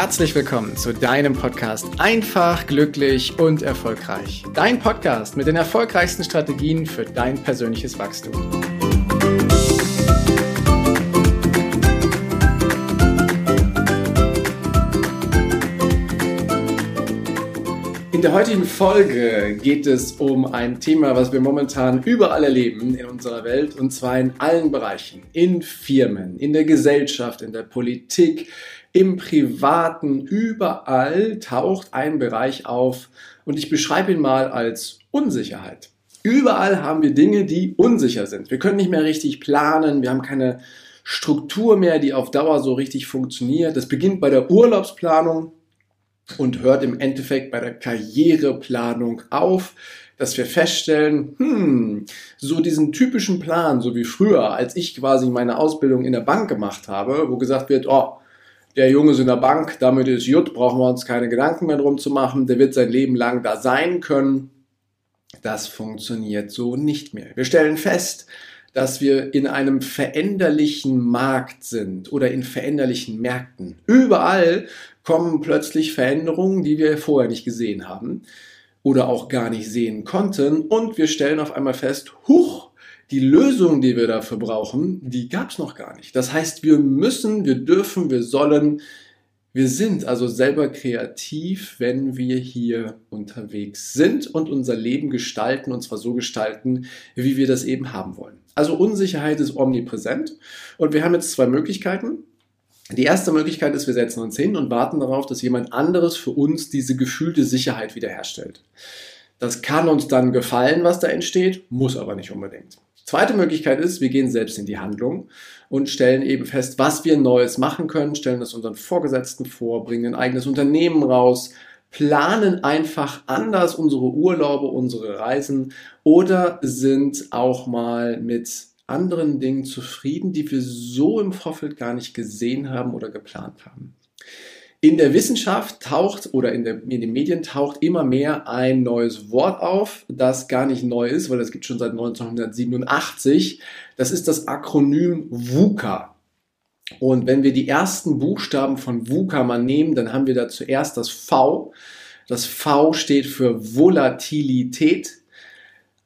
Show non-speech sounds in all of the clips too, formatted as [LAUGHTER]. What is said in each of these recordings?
herzlich willkommen zu deinem Podcast Einfach, glücklich und erfolgreich. Dein Podcast mit den erfolgreichsten Strategien für dein persönliches Wachstum. In der heutigen Folge geht es um ein Thema, was wir momentan überall erleben in unserer Welt und zwar in allen Bereichen. In Firmen, in der Gesellschaft, in der Politik, im Privaten, überall taucht ein Bereich auf und ich beschreibe ihn mal als Unsicherheit. Überall haben wir Dinge, die unsicher sind. Wir können nicht mehr richtig planen, wir haben keine Struktur mehr, die auf Dauer so richtig funktioniert. Das beginnt bei der Urlaubsplanung und hört im Endeffekt bei der Karriereplanung auf, dass wir feststellen, hm, so diesen typischen Plan, so wie früher, als ich quasi meine Ausbildung in der Bank gemacht habe, wo gesagt wird, oh, der Junge ist in der Bank, damit ist Jut, brauchen wir uns keine Gedanken mehr drum zu machen, der wird sein Leben lang da sein können. Das funktioniert so nicht mehr. Wir stellen fest, dass wir in einem veränderlichen Markt sind oder in veränderlichen Märkten. Überall kommen plötzlich Veränderungen, die wir vorher nicht gesehen haben oder auch gar nicht sehen konnten und wir stellen auf einmal fest, huch, die Lösung, die wir dafür brauchen, die gab es noch gar nicht. Das heißt, wir müssen, wir dürfen, wir sollen, wir sind also selber kreativ, wenn wir hier unterwegs sind und unser Leben gestalten, und zwar so gestalten, wie wir das eben haben wollen. Also Unsicherheit ist omnipräsent und wir haben jetzt zwei Möglichkeiten. Die erste Möglichkeit ist, wir setzen uns hin und warten darauf, dass jemand anderes für uns diese gefühlte Sicherheit wiederherstellt. Das kann uns dann gefallen, was da entsteht, muss aber nicht unbedingt. Zweite Möglichkeit ist, wir gehen selbst in die Handlung und stellen eben fest, was wir Neues machen können, stellen das unseren Vorgesetzten vor, bringen ein eigenes Unternehmen raus, planen einfach anders unsere Urlaube, unsere Reisen oder sind auch mal mit anderen Dingen zufrieden, die wir so im Vorfeld gar nicht gesehen haben oder geplant haben. In der Wissenschaft taucht oder in, der, in, den Medien taucht immer mehr ein neues Wort auf, das gar nicht neu ist, weil das gibt schon seit 1987. Das ist das Akronym VUCA. Und wenn wir die ersten Buchstaben von VUCA mal nehmen, dann haben wir da zuerst das V. Das V steht für Volatilität,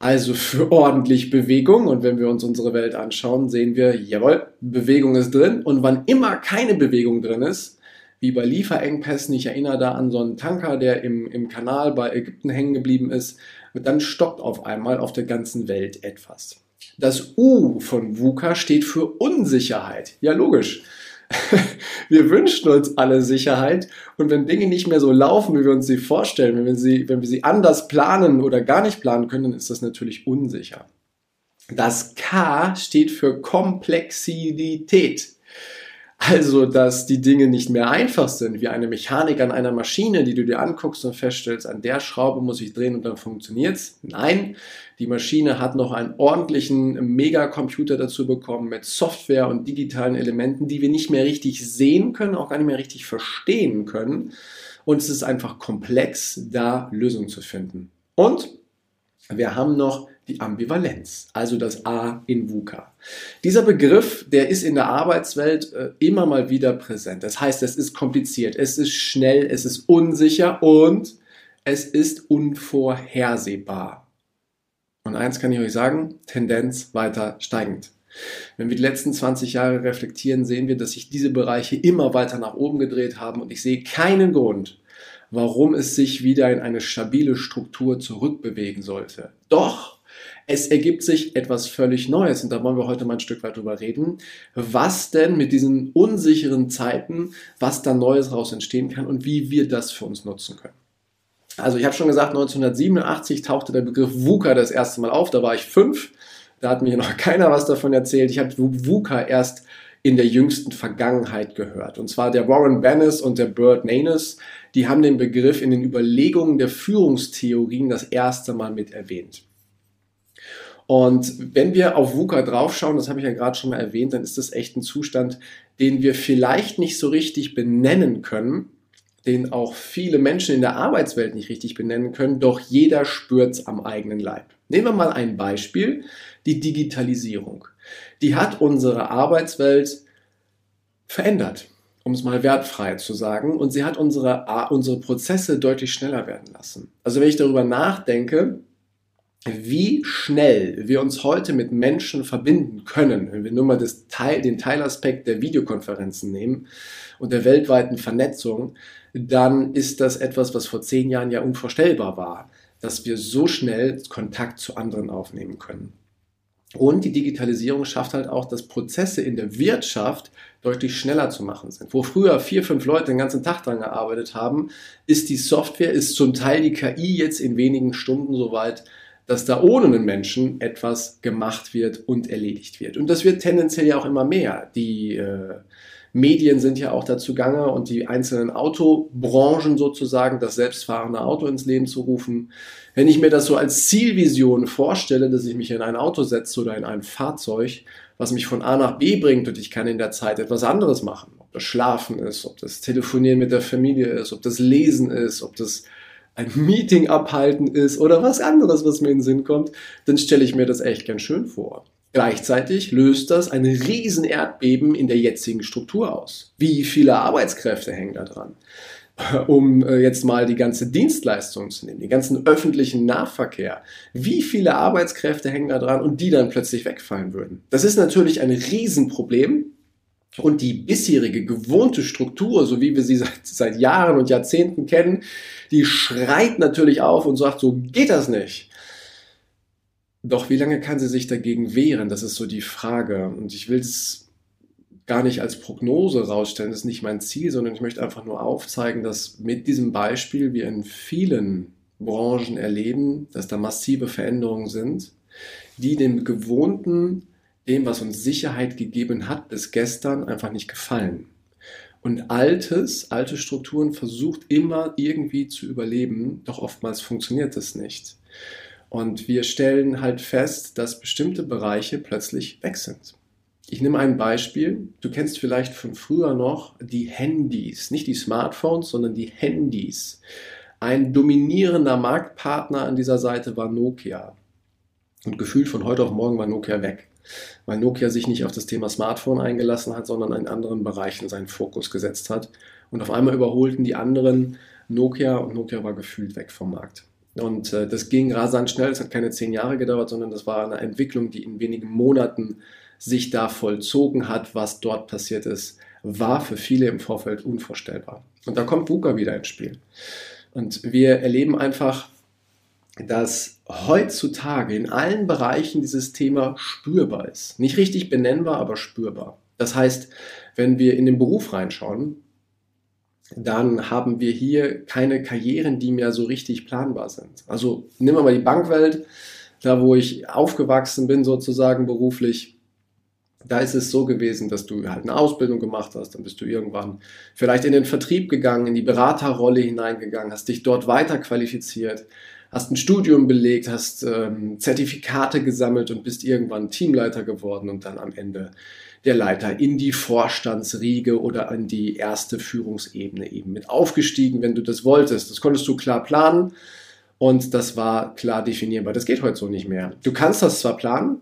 also für [LAUGHS] ordentlich Bewegung. Und wenn wir uns unsere Welt anschauen, sehen wir, jawohl, Bewegung ist drin. Und wann immer keine Bewegung drin ist, wie bei Lieferengpässen. Ich erinnere da an so einen Tanker, der im, im Kanal bei Ägypten hängen geblieben ist. Und dann stoppt auf einmal auf der ganzen Welt etwas. Das U von VUCA steht für Unsicherheit. Ja, logisch. [LAUGHS] Wir wünschen uns alle Sicherheit und wenn Dinge nicht mehr so laufen, wie wir uns sie vorstellen, wenn wir sie, wenn wir sie anders planen oder gar nicht planen können, dann ist das natürlich unsicher. Das K steht für Komplexität. Also, dass die Dinge nicht mehr einfach sind, wie eine Mechanik an einer Maschine, die du dir anguckst und feststellst, an der Schraube muss ich drehen und dann funktioniert's. Nein, die Maschine hat noch einen ordentlichen Megacomputer dazu bekommen mit Software und digitalen Elementen, die wir nicht mehr richtig sehen können, auch gar nicht mehr richtig verstehen können. Und es ist einfach komplex, da Lösungen zu finden. Und wir haben noch die Ambivalenz, also das A in VUCA. Dieser Begriff, der ist in der Arbeitswelt äh, immer mal wieder präsent. Das heißt, es ist kompliziert, es ist schnell, es ist unsicher und es ist unvorhersehbar. Und eins kann ich euch sagen, Tendenz weiter steigend. Wenn wir die letzten 20 Jahre reflektieren, sehen wir, dass sich diese Bereiche immer weiter nach oben gedreht haben und ich sehe keinen Grund, warum es sich wieder in eine stabile Struktur zurückbewegen sollte. Doch es ergibt sich etwas völlig Neues und da wollen wir heute mal ein Stück weit drüber reden, was denn mit diesen unsicheren Zeiten, was da Neues raus entstehen kann und wie wir das für uns nutzen können. Also ich habe schon gesagt, 1987 tauchte der Begriff VUCA das erste Mal auf, da war ich fünf, da hat mir noch [LAUGHS] keiner was davon erzählt. Ich habe VUCA erst in der jüngsten Vergangenheit gehört. Und zwar der Warren Bennis und der Burt Nanes, die haben den Begriff in den Überlegungen der Führungstheorien das erste Mal mit erwähnt. Und wenn wir auf VUCA draufschauen, das habe ich ja gerade schon mal erwähnt, dann ist das echt ein Zustand, den wir vielleicht nicht so richtig benennen können, den auch viele Menschen in der Arbeitswelt nicht richtig benennen können, doch jeder spürt es am eigenen Leib. Nehmen wir mal ein Beispiel, die Digitalisierung. Die hat unsere Arbeitswelt verändert. um es mal wertfrei zu sagen. Und sie hat unsere, unsere Prozesse deutlich schneller werden lassen. Also wenn ich darüber nachdenke, wie schnell wir uns heute mit Menschen verbinden können, wenn wir nur mal Teil, den Teilaspekt der Videokonferenzen nehmen und der weltweiten Vernetzung, dann ist das etwas, was vor zehn Jahren ja unvorstellbar war, dass wir so schnell Kontakt zu anderen aufnehmen können. Und die Digitalisierung schafft halt auch, dass Prozesse in der Wirtschaft deutlich schneller zu machen sind. Wo früher vier, fünf Leute den ganzen Tag dran gearbeitet haben, ist die Software, ist zum Teil die KI jetzt in wenigen Stunden soweit, dass da ohne einen Menschen etwas gemacht wird und erledigt wird. Und das wird tendenziell ja auch immer mehr. Die äh, Medien sind ja auch dazu gange und die einzelnen Autobranchen sozusagen, das selbstfahrende Auto ins Leben zu rufen. Wenn ich mir das so als Zielvision vorstelle, dass ich mich in ein Auto setze oder in ein Fahrzeug, was mich von A nach B bringt und ich kann in der Zeit etwas anderes machen, ob das Schlafen ist, ob das Telefonieren mit der Familie ist, ob das Lesen ist, ob das ein Meeting abhalten ist oder was anderes, was mir in den Sinn kommt, dann stelle ich mir das echt ganz schön vor. Gleichzeitig löst das ein riesen Erdbeben in der jetzigen Struktur aus. Wie viele Arbeitskräfte hängen da dran? Um äh, jetzt mal die ganze Dienstleistung zu nehmen, den ganzen öffentlichen Nahverkehr. Wie viele Arbeitskräfte hängen da dran und die dann plötzlich wegfallen würden? Das ist natürlich ein Riesenproblem, und die bisherige gewohnte Struktur, so wie wir sie seit, seit Jahren und Jahrzehnten kennen, die schreit natürlich auf und sagt, so geht das nicht. Doch wie lange kann sie sich dagegen wehren? Das ist so die Frage. Und ich will es gar nicht als Prognose rausstellen, das ist nicht mein Ziel, sondern ich möchte einfach nur aufzeigen, dass mit diesem Beispiel wir in vielen Branchen erleben, dass da massive Veränderungen sind, die dem gewohnten dem, was uns Sicherheit gegeben hat, bis gestern einfach nicht gefallen. Und altes, alte Strukturen versucht immer irgendwie zu überleben, doch oftmals funktioniert das nicht. Und wir stellen halt fest, dass bestimmte Bereiche plötzlich weg sind. Ich nehme ein Beispiel. Du kennst vielleicht von früher noch die Handys, nicht die Smartphones, sondern die Handys. Ein dominierender Marktpartner an dieser Seite war Nokia. Und gefühlt von heute auf morgen war Nokia weg weil Nokia sich nicht auf das Thema Smartphone eingelassen hat, sondern in anderen Bereichen seinen Fokus gesetzt hat. Und auf einmal überholten die anderen Nokia und Nokia war gefühlt weg vom Markt. Und äh, das ging rasant schnell, es hat keine zehn Jahre gedauert, sondern das war eine Entwicklung, die in wenigen Monaten sich da vollzogen hat. Was dort passiert ist, war für viele im Vorfeld unvorstellbar. Und da kommt VUCA wieder ins Spiel. Und wir erleben einfach, dass heutzutage in allen Bereichen dieses Thema spürbar ist. Nicht richtig benennbar, aber spürbar. Das heißt, wenn wir in den Beruf reinschauen, dann haben wir hier keine Karrieren, die mehr so richtig planbar sind. Also nehmen wir mal die Bankwelt, da wo ich aufgewachsen bin sozusagen beruflich. Da ist es so gewesen, dass du halt eine Ausbildung gemacht hast, dann bist du irgendwann vielleicht in den Vertrieb gegangen, in die Beraterrolle hineingegangen, hast dich dort weiter qualifiziert, hast ein Studium belegt, hast ähm, Zertifikate gesammelt und bist irgendwann Teamleiter geworden und dann am Ende der Leiter in die Vorstandsriege oder an die erste Führungsebene eben mit aufgestiegen, wenn du das wolltest. Das konntest du klar planen und das war klar definierbar. Das geht heute so nicht mehr. Du kannst das zwar planen,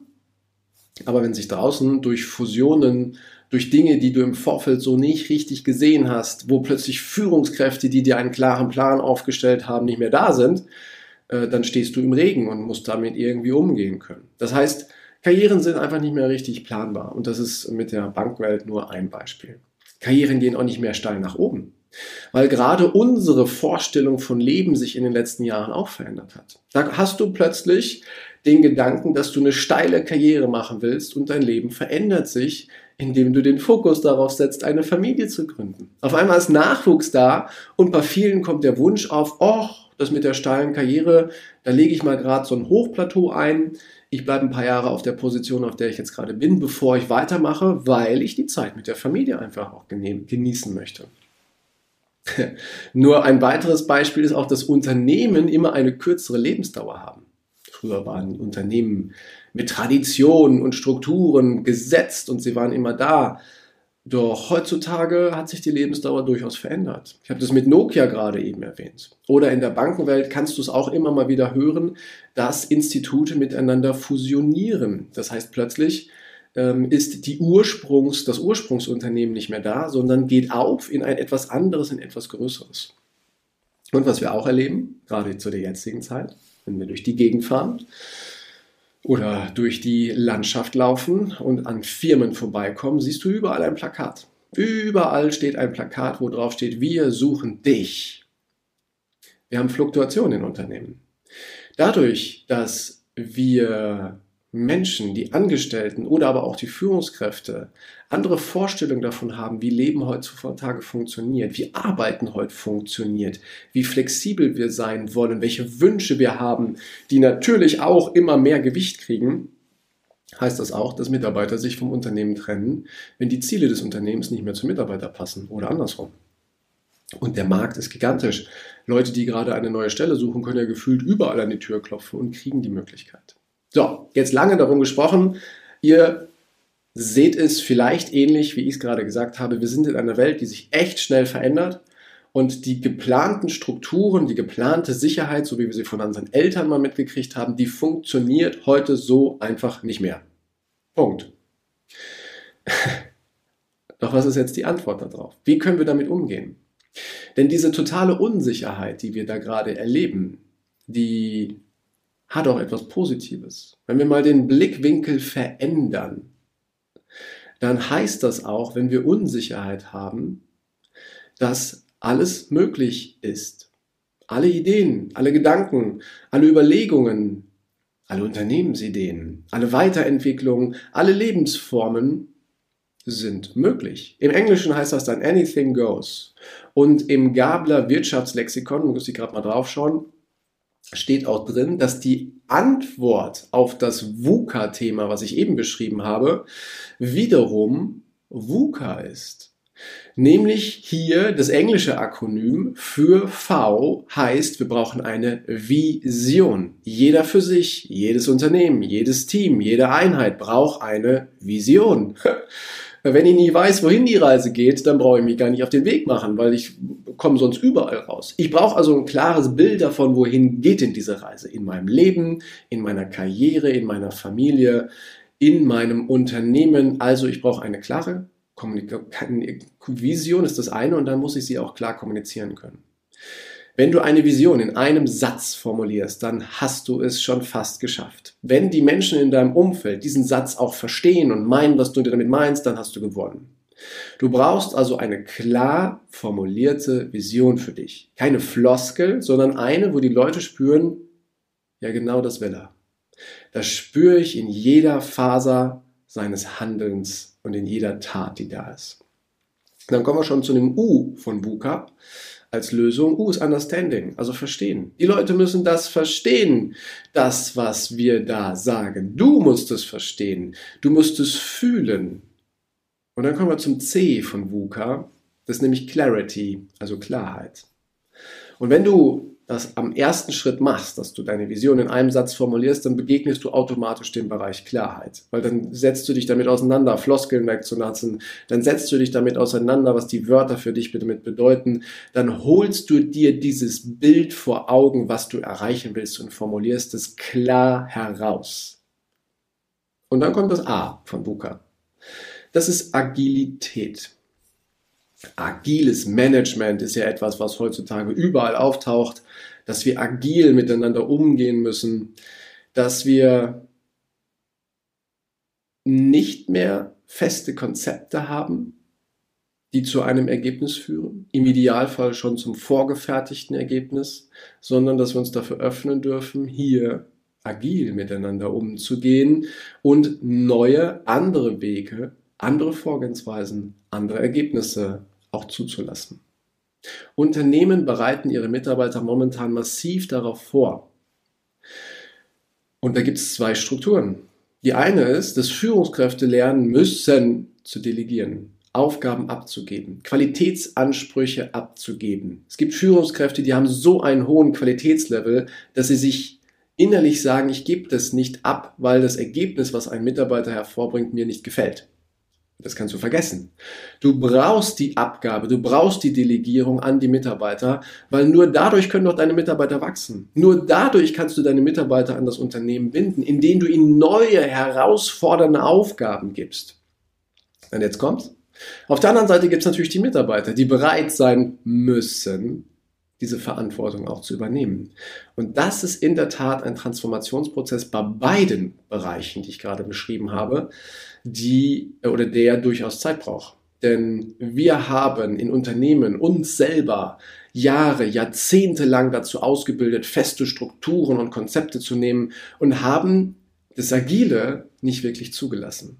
aber wenn sich draußen durch Fusionen, durch Dinge, die du im Vorfeld so nicht richtig gesehen hast, wo plötzlich Führungskräfte, die dir einen klaren Plan aufgestellt haben, nicht mehr da sind, äh, dann stehst du im Regen und musst damit irgendwie umgehen können. Das heißt, Karrieren sind einfach nicht mehr richtig planbar und das ist mit der Bankwelt nur ein Beispiel. Karrieren gehen auch nicht mehr steil nach oben, weil gerade unsere Vorstellung von Leben sich in den letzten Jahren auch verändert hat. Da hast du plötzlich den Gedanken, dass du eine steile Karriere machen willst und dein Leben verändert sich, indem du den Fokus darauf setzt, eine Familie zu gründen. Auf einmal ist Nachwuchs da und bei vielen kommt der Wunsch auf, oh, das mit der steilen Karriere, da lege ich mal gerade so ein Hochplateau ein. Ich bleibe ein paar Jahre auf der Position, auf der ich jetzt gerade bin, bevor ich weitermache, weil ich die Zeit mit der Familie einfach auch genießen möchte. [LAUGHS] Nur ein weiteres Beispiel ist auch, dass Unternehmen immer eine kürzere Lebensdauer haben. Früher waren Unternehmen mit Traditionen und Strukturen gesetzt und sie waren immer da. Doch heutzutage hat sich die Lebensdauer durchaus verändert. Ich habe das mit Nokia gerade eben erwähnt. Oder in der Bankenwelt kannst du es auch immer mal wieder hören, dass Institute miteinander fusionieren. Das heißt plötzlich, ähm, ist die Ursprungs, das Ursprungsunternehmen nicht mehr da, sondern geht auf in ein etwas anderes, in etwas Größeres. Und was wir auch erleben, gerade zu der jetzigen Zeit, wenn wir durch die Gegend fahren oder durch die Landschaft laufen und an Firmen vorbeikommen, siehst du überall ein Plakat. Überall steht ein Plakat, wo drauf steht, wir suchen dich. Wir haben Fluktuationen in Unternehmen. Dadurch, dass wir Menschen, die Angestellten oder aber auch die Führungskräfte andere Vorstellungen davon haben, wie Leben heutzutage funktioniert, wie Arbeiten heute funktioniert, wie flexibel wir sein wollen, welche Wünsche wir haben, die natürlich auch immer mehr Gewicht kriegen, heißt das auch, dass Mitarbeiter sich vom Unternehmen trennen, wenn die Ziele des Unternehmens nicht mehr zum Mitarbeiter passen oder andersrum. Und der Markt ist gigantisch. Leute, die gerade eine neue Stelle suchen, können ja gefühlt überall an die Tür klopfen und kriegen die Möglichkeit. So, jetzt lange darum gesprochen. Ihr seht es vielleicht ähnlich, wie ich es gerade gesagt habe. Wir sind in einer Welt, die sich echt schnell verändert. Und die geplanten Strukturen, die geplante Sicherheit, so wie wir sie von unseren Eltern mal mitgekriegt haben, die funktioniert heute so einfach nicht mehr. Punkt. [LAUGHS] Doch was ist jetzt die Antwort darauf? Wie können wir damit umgehen? Denn diese totale Unsicherheit, die wir da gerade erleben, die hat auch etwas Positives. Wenn wir mal den Blickwinkel verändern, dann heißt das auch, wenn wir Unsicherheit haben, dass alles möglich ist. Alle Ideen, alle Gedanken, alle Überlegungen, alle Unternehmensideen, alle Weiterentwicklungen, alle Lebensformen sind möglich. Im Englischen heißt das dann anything goes. Und im Gabler Wirtschaftslexikon, muss ich gerade mal drauf schauen, steht auch drin, dass die Antwort auf das VUCA-Thema, was ich eben beschrieben habe, wiederum VUCA ist. Nämlich hier das englische Akronym für V heißt, wir brauchen eine Vision. Jeder für sich, jedes Unternehmen, jedes Team, jede Einheit braucht eine Vision. [LAUGHS] Wenn ich nie weiß, wohin die Reise geht, dann brauche ich mich gar nicht auf den Weg machen, weil ich komme sonst überall raus. Ich brauche also ein klares Bild davon, wohin geht denn diese Reise? In meinem Leben, in meiner Karriere, in meiner Familie, in meinem Unternehmen. Also ich brauche eine klare Vision ist das eine und dann muss ich sie auch klar kommunizieren können. Wenn du eine Vision in einem Satz formulierst, dann hast du es schon fast geschafft. Wenn die Menschen in deinem Umfeld diesen Satz auch verstehen und meinen, was du damit meinst, dann hast du gewonnen. Du brauchst also eine klar formulierte Vision für dich. Keine Floskel, sondern eine, wo die Leute spüren, ja genau das will er. Das spüre ich in jeder Faser seines Handelns und in jeder Tat, die da ist. Dann kommen wir schon zu dem U von Buka als Lösung. U ist Understanding, also verstehen. Die Leute müssen das verstehen, das, was wir da sagen. Du musst es verstehen. Du musst es fühlen. Und dann kommen wir zum C von VUCA. Das ist nämlich Clarity, also Klarheit. Und wenn du das am ersten Schritt machst, dass du deine Vision in einem Satz formulierst, dann begegnest du automatisch dem Bereich Klarheit. Weil dann setzt du dich damit auseinander, Floskeln wegzulassen, dann setzt du dich damit auseinander, was die Wörter für dich damit bedeuten, dann holst du dir dieses Bild vor Augen, was du erreichen willst und formulierst es klar heraus. Und dann kommt das A von Buka. Das ist Agilität. Agiles Management ist ja etwas, was heutzutage überall auftaucht, dass wir agil miteinander umgehen müssen, dass wir nicht mehr feste Konzepte haben, die zu einem Ergebnis führen, im Idealfall schon zum vorgefertigten Ergebnis, sondern dass wir uns dafür öffnen dürfen, hier agil miteinander umzugehen und neue, andere Wege, andere Vorgehensweisen, andere Ergebnisse auch zuzulassen. Unternehmen bereiten ihre Mitarbeiter momentan massiv darauf vor. Und da gibt es zwei Strukturen. Die eine ist, dass Führungskräfte lernen müssen zu delegieren, Aufgaben abzugeben, Qualitätsansprüche abzugeben. Es gibt Führungskräfte, die haben so einen hohen Qualitätslevel, dass sie sich innerlich sagen, ich gebe das nicht ab, weil das Ergebnis, was ein Mitarbeiter hervorbringt, mir nicht gefällt. Das kannst du vergessen. Du brauchst die Abgabe, du brauchst die Delegierung an die Mitarbeiter, weil nur dadurch können doch deine Mitarbeiter wachsen. Nur dadurch kannst du deine Mitarbeiter an das Unternehmen binden, indem du ihnen neue, herausfordernde Aufgaben gibst. Und jetzt kommt's. Auf der anderen Seite gibt es natürlich die Mitarbeiter, die bereit sein müssen, diese Verantwortung auch zu übernehmen. Und das ist in der Tat ein Transformationsprozess bei beiden Bereichen, die ich gerade beschrieben habe, die oder der durchaus Zeit braucht. Denn wir haben in Unternehmen uns selber Jahre, Jahrzehnte lang dazu ausgebildet, feste Strukturen und Konzepte zu nehmen und haben das Agile nicht wirklich zugelassen.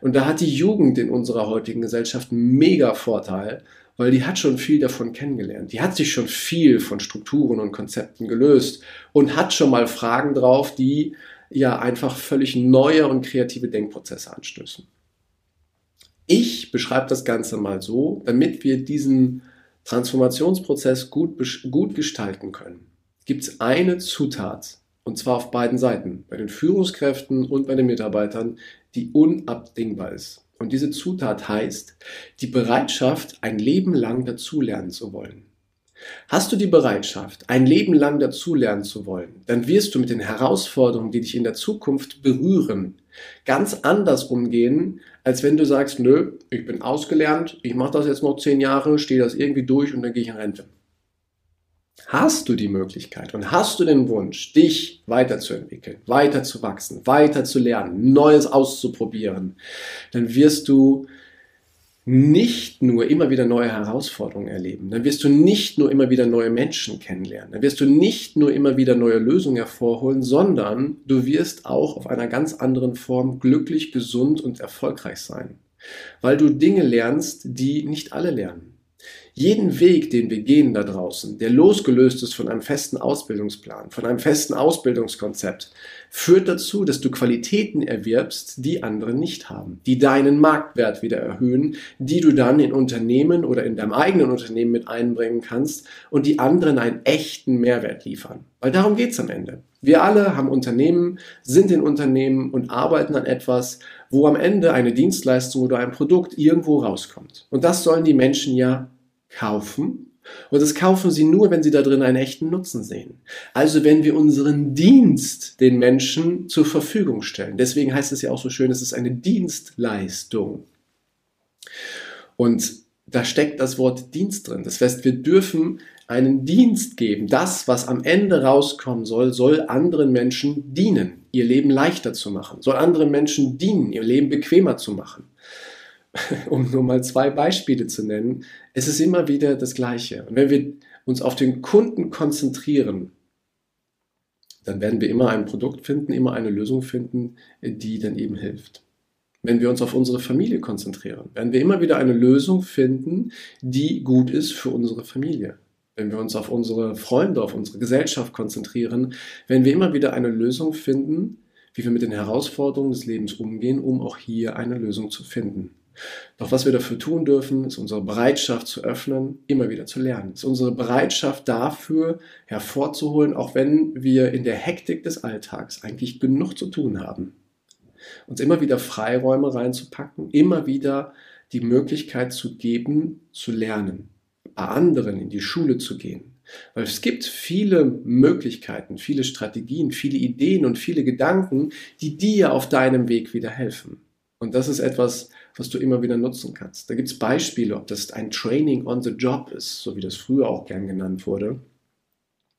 Und da hat die Jugend in unserer heutigen Gesellschaft einen mega Vorteil, weil die hat schon viel davon kennengelernt. Die hat sich schon viel von Strukturen und Konzepten gelöst und hat schon mal Fragen drauf, die ja einfach völlig neue und kreative Denkprozesse anstößen. Ich beschreibe das Ganze mal so, damit wir diesen Transformationsprozess gut, gut gestalten können. Gibt es eine Zutat, und zwar auf beiden Seiten, bei den Führungskräften und bei den Mitarbeitern, die unabdingbar ist. Und diese Zutat heißt die Bereitschaft, ein Leben lang dazulernen zu wollen. Hast du die Bereitschaft, ein Leben lang dazulernen zu wollen, dann wirst du mit den Herausforderungen, die dich in der Zukunft berühren, ganz anders umgehen, als wenn du sagst, nö, ich bin ausgelernt, ich mache das jetzt noch zehn Jahre, stehe das irgendwie durch und dann gehe ich in Rente hast du die Möglichkeit und hast du den Wunsch, dich weiterzuentwickeln, weiterzuwachsen, weiter zu lernen, Neues auszuprobieren, dann wirst du nicht nur immer wieder neue Herausforderungen erleben, dann wirst du nicht nur immer wieder neue Menschen kennenlernen, dann wirst du nicht nur immer wieder neue Lösungen hervorholen, sondern du wirst auch auf einer ganz anderen Form glücklich, gesund und erfolgreich sein, weil du Dinge lernst, die nicht alle lernen. Jeden Weg, den wir gehen da draußen, der losgelöst ist von einem festen Ausbildungsplan, von einem festen Ausbildungskonzept, führt dazu, dass du Qualitäten erwirbst, die andere nicht haben, die deinen Marktwert wieder erhöhen, die du dann in Unternehmen oder in deinem eigenen Unternehmen mit einbringen kannst und die anderen einen echten Mehrwert liefern. Weil darum geht's am Ende. Wir alle haben Unternehmen, sind in Unternehmen und arbeiten an etwas, wo am Ende eine Dienstleistung oder ein Produkt irgendwo rauskommt. Und das sollen die Menschen ja kaufen. Und das kaufen sie nur, wenn sie da drin einen echten Nutzen sehen. Also wenn wir unseren Dienst den Menschen zur Verfügung stellen. Deswegen heißt es ja auch so schön, es ist eine Dienstleistung. Und da steckt das Wort Dienst drin. Das heißt, wir dürfen einen Dienst geben. Das, was am Ende rauskommen soll, soll anderen Menschen dienen, ihr Leben leichter zu machen, soll anderen Menschen dienen, ihr Leben bequemer zu machen. [LAUGHS] um nur mal zwei Beispiele zu nennen, es ist immer wieder das Gleiche. Und wenn wir uns auf den Kunden konzentrieren, dann werden wir immer ein Produkt finden, immer eine Lösung finden, die dann eben hilft. Wenn wir uns auf unsere Familie konzentrieren, werden wir immer wieder eine Lösung finden, die gut ist für unsere Familie. Wenn wir uns auf unsere Freunde, auf unsere Gesellschaft konzentrieren, werden wir immer wieder eine Lösung finden, wie wir mit den Herausforderungen des Lebens umgehen, um auch hier eine Lösung zu finden. Doch was wir dafür tun dürfen, ist unsere Bereitschaft zu öffnen, immer wieder zu lernen. Ist unsere Bereitschaft dafür hervorzuholen, auch wenn wir in der Hektik des Alltags eigentlich genug zu tun haben. Uns immer wieder Freiräume reinzupacken, immer wieder die Möglichkeit zu geben, zu lernen, anderen in die Schule zu gehen. Weil es gibt viele Möglichkeiten, viele Strategien, viele Ideen und viele Gedanken, die dir auf deinem Weg wieder helfen. Und das ist etwas, was du immer wieder nutzen kannst. Da gibt es Beispiele, ob das ein Training on the Job ist, so wie das früher auch gern genannt wurde,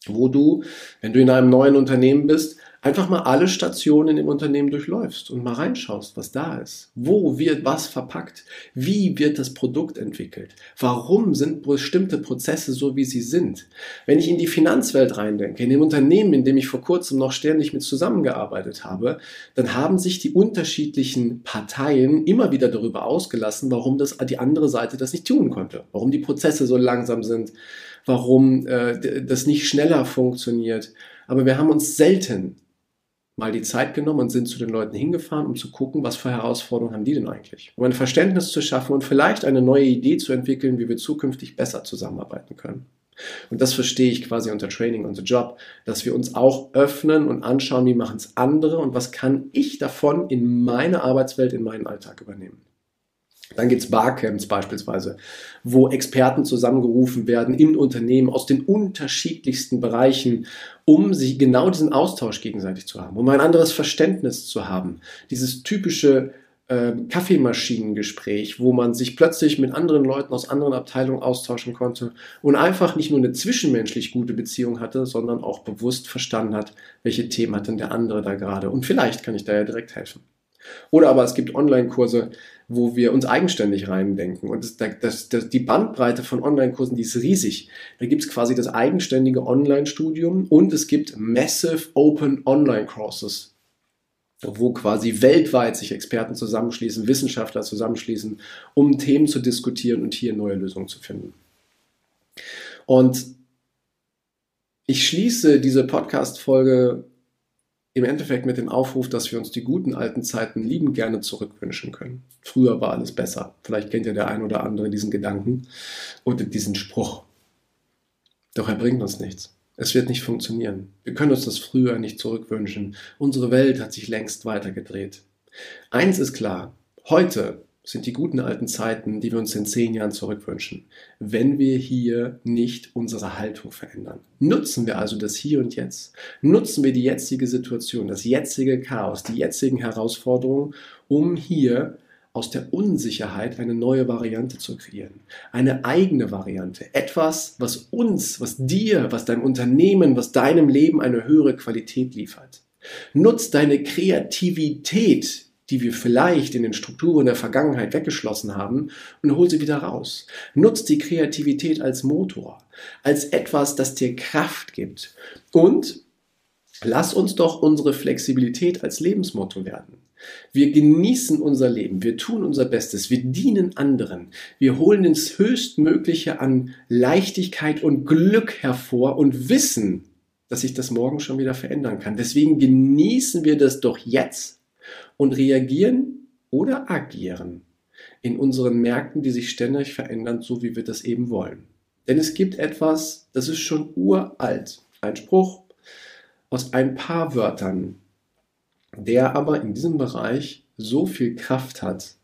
wo du, wenn du in einem neuen Unternehmen bist, einfach mal alle Stationen im Unternehmen durchläufst und mal reinschaust, was da ist. Wo wird was verpackt? Wie wird das Produkt entwickelt? Warum sind bestimmte Prozesse so, wie sie sind? Wenn ich in die Finanzwelt reindenke, in dem Unternehmen, in dem ich vor kurzem noch ständig mit zusammengearbeitet habe, dann haben sich die unterschiedlichen Parteien immer wieder darüber ausgelassen, warum das die andere Seite das nicht tun konnte, warum die Prozesse so langsam sind, warum äh, das nicht schneller funktioniert. Aber wir haben uns selten mal die Zeit genommen und sind zu den Leuten hingefahren, um zu gucken, was für Herausforderungen haben die denn eigentlich. Um ein Verständnis zu schaffen und vielleicht eine neue Idee zu entwickeln, wie wir zukünftig besser zusammenarbeiten können. Und das verstehe ich quasi unter Training on the Job, dass wir uns auch öffnen und anschauen, wie machen es andere und was kann ich davon in meine Arbeitswelt, in meinen Alltag übernehmen. Dann gibt es Barcamps beispielsweise, wo Experten zusammengerufen werden im Unternehmen aus den unterschiedlichsten Bereichen, um sich genau diesen Austausch gegenseitig zu haben, um ein anderes Verständnis zu haben. Dieses typische äh, Kaffeemaschinengespräch, wo man sich plötzlich mit anderen Leuten aus anderen Abteilungen austauschen konnte und einfach nicht nur eine zwischenmenschlich gute Beziehung hatte, sondern auch bewusst verstanden hat, welche Themen hat denn der andere da gerade. Und vielleicht kann ich da ja direkt helfen. Oder aber es gibt Online-Kurse, wo wir uns eigenständig reindenken. Und das, das, das, die Bandbreite von Online-Kursen, die ist riesig. Da gibt es quasi das eigenständige Online-Studium und es gibt Massive Open Online-Courses, wo quasi weltweit sich Experten zusammenschließen, Wissenschaftler zusammenschließen, um Themen zu diskutieren und hier neue Lösungen zu finden. Und ich schließe diese Podcast-Folge im Endeffekt mit dem Aufruf, dass wir uns die guten alten Zeiten lieben gerne zurückwünschen können. Früher war alles besser. Vielleicht kennt ja der ein oder andere diesen Gedanken oder diesen Spruch. Doch er bringt uns nichts. Es wird nicht funktionieren. Wir können uns das früher nicht zurückwünschen. Unsere Welt hat sich längst weitergedreht. Eins ist klar. Heute sind die guten alten Zeiten, die wir uns in zehn Jahren zurückwünschen, wenn wir hier nicht unsere Haltung verändern. Nutzen wir also das Hier und Jetzt. Nutzen wir die jetzige Situation, das jetzige Chaos, die jetzigen Herausforderungen, um hier aus der Unsicherheit eine neue Variante zu kreieren. Eine eigene Variante. Etwas, was uns, was dir, was deinem Unternehmen, was deinem Leben eine höhere Qualität liefert. Nutz deine Kreativität die wir vielleicht in den Strukturen der Vergangenheit weggeschlossen haben, und hol sie wieder raus. Nutz die Kreativität als Motor, als etwas, das dir Kraft gibt. Und lass uns doch unsere Flexibilität als Lebensmotto werden. Wir genießen unser Leben, wir tun unser Bestes, wir dienen anderen, wir holen ins Höchstmögliche an Leichtigkeit und Glück hervor und wissen, dass sich das morgen schon wieder verändern kann. Deswegen genießen wir das doch jetzt und reagieren oder agieren in unseren Märkten, die sich ständig verändern, so wie wir das eben wollen. Denn es gibt etwas, das ist schon uralt. Ein Spruch aus ein paar Wörtern, der aber in diesem Bereich so viel Kraft hat,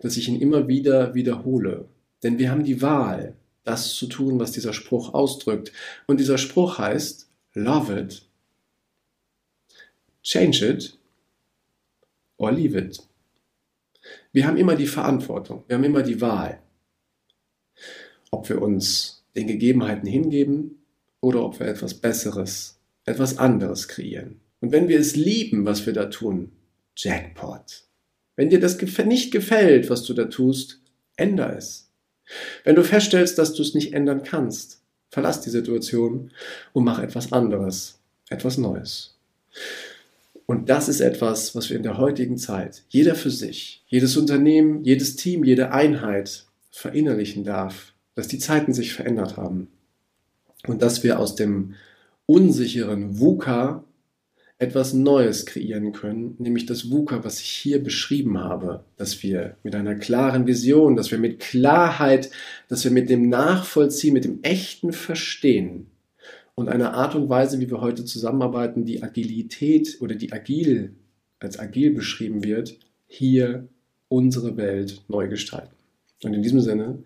dass ich ihn immer wieder wiederhole. Denn wir haben die Wahl, das zu tun, was dieser Spruch ausdrückt. Und dieser Spruch heißt, love it, change it or leave it. Wir haben immer die Verantwortung, wir haben immer die Wahl, ob wir uns den Gegebenheiten hingeben oder ob wir etwas Besseres, etwas anderes kreieren. Und wenn wir es lieben, was wir da tun, Jackpot. Wenn dir das nicht gefällt, was du da tust, änder es. Wenn du feststellst, dass du es nicht ändern kannst, verlass die Situation und mach etwas anderes, etwas Neues. Und das ist etwas, was wir in der heutigen Zeit, jeder für sich, jedes Unternehmen, jedes Team, jede Einheit verinnerlichen darf, dass die Zeiten sich verändert haben. Und dass wir aus dem unsicheren VUCA etwas Neues kreieren können, nämlich das VUCA, was ich hier beschrieben habe, dass wir mit einer klaren Vision, dass wir mit Klarheit, dass wir mit dem Nachvollziehen, mit dem echten Verstehen und eine Art und Weise, wie wir heute zusammenarbeiten, die Agilität oder die agil als agil beschrieben wird, hier unsere Welt neu gestalten. Und in diesem Sinne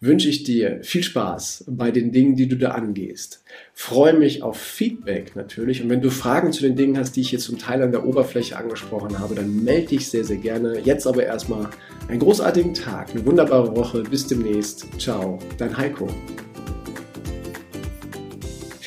wünsche ich dir viel Spaß bei den Dingen, die du da angehst. Freue mich auf Feedback natürlich. Und wenn du Fragen zu den Dingen hast, die ich jetzt zum Teil an der Oberfläche angesprochen habe, dann melde dich sehr, sehr gerne. Jetzt aber erstmal einen großartigen Tag, eine wunderbare Woche. Bis demnächst. Ciao, dein Heiko.